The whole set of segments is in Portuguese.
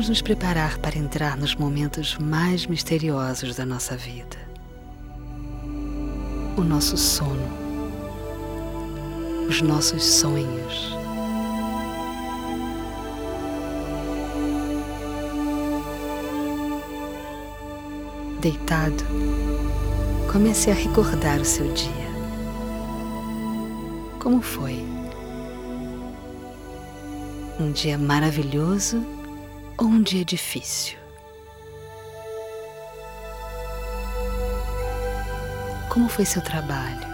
Vamos nos preparar para entrar nos momentos mais misteriosos da nossa vida. O nosso sono, os nossos sonhos. Deitado, comece a recordar o seu dia. Como foi? Um dia maravilhoso um dia difícil? Como foi seu trabalho?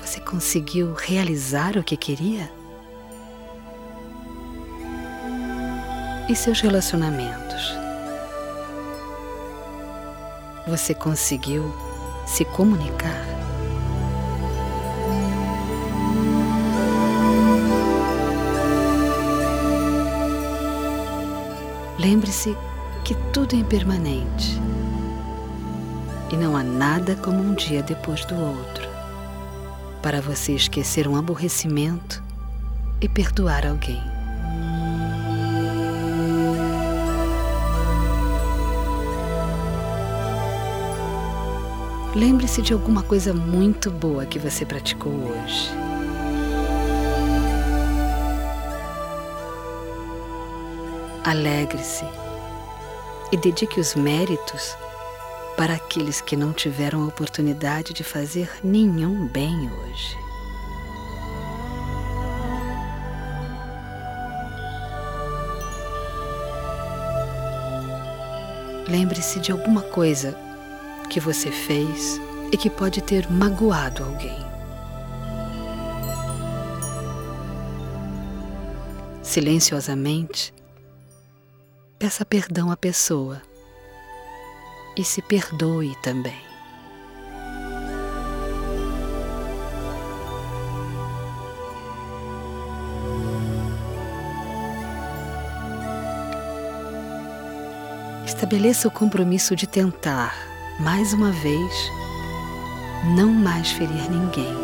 Você conseguiu realizar o que queria? E seus relacionamentos? Você conseguiu se comunicar? Lembre-se que tudo é impermanente e não há nada como um dia depois do outro para você esquecer um aborrecimento e perdoar alguém. Lembre-se de alguma coisa muito boa que você praticou hoje. Alegre-se e dedique os méritos para aqueles que não tiveram a oportunidade de fazer nenhum bem hoje. Lembre-se de alguma coisa que você fez e que pode ter magoado alguém. Silenciosamente, peça perdão à pessoa e se perdoe também. Estabeleça o compromisso de tentar, mais uma vez, não mais ferir ninguém,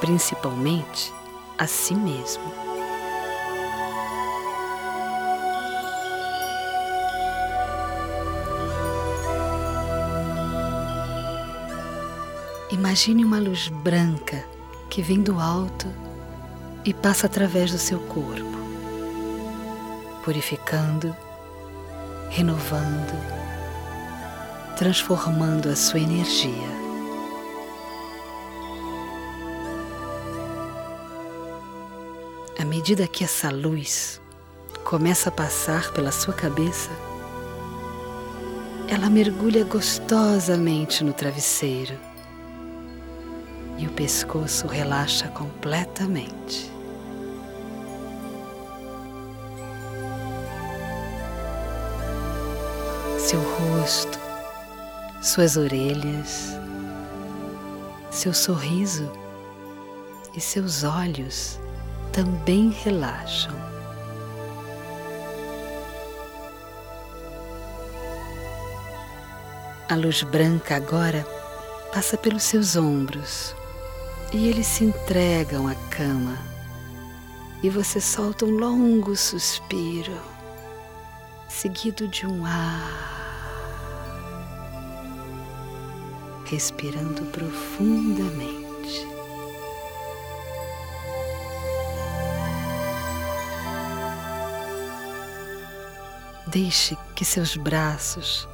principalmente a si mesmo. Imagine uma luz branca que vem do alto e passa através do seu corpo, purificando, renovando, transformando a sua energia. À medida que essa luz começa a passar pela sua cabeça, ela mergulha gostosamente no travesseiro e o pescoço relaxa completamente. Seu rosto, suas orelhas, seu sorriso e seus olhos também relaxam. A luz branca agora passa pelos seus ombros e eles se entregam à cama e você solta um longo suspiro, seguido de um ar, respirando profundamente. Deixe que seus braços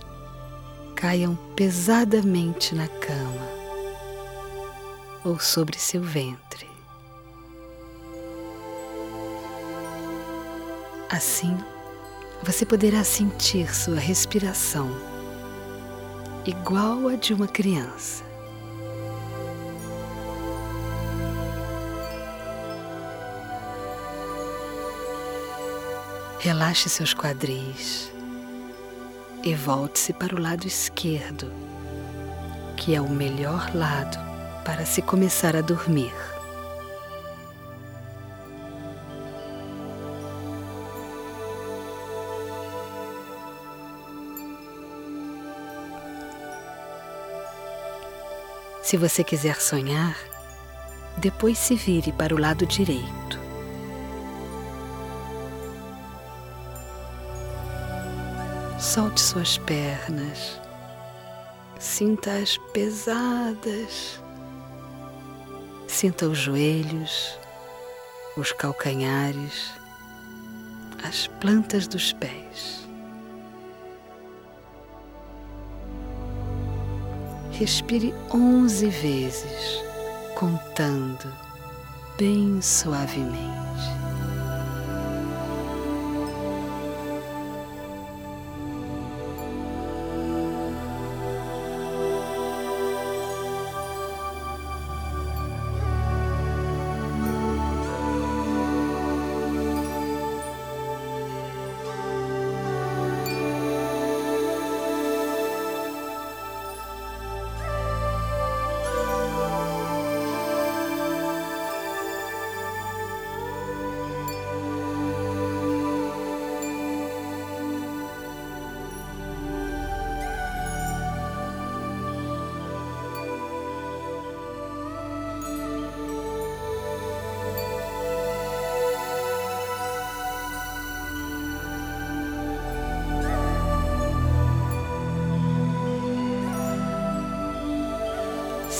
caiam pesadamente na cama ou sobre seu ventre. Assim, você poderá sentir sua respiração igual a de uma criança. Relaxe seus quadris e volte-se para o lado esquerdo, que é o melhor lado para se começar a dormir. Se você quiser sonhar, Depois se vire para o lado direito. Solte suas pernas, sinta-as pesadas, sinta os joelhos, os calcanhares, as plantas dos pés. Respire onze vezes, contando bem suavemente.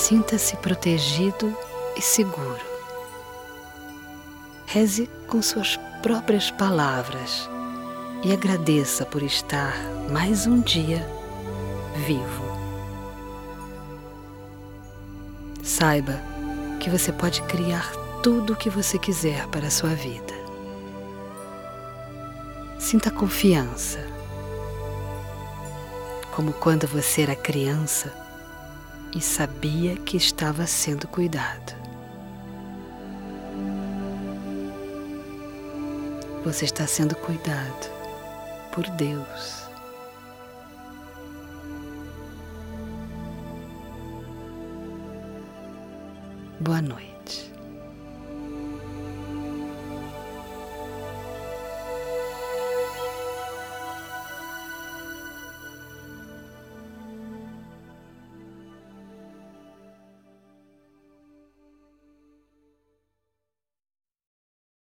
Sinta-se protegido e seguro. Reze com suas próprias palavras e agradeça por estar mais um dia vivo. Saiba que você pode criar tudo o que você quiser para a sua vida. Sinta confiança, como quando você era criança e sabia que estava sendo cuidado. Você está sendo cuidado por Deus. Boa noite.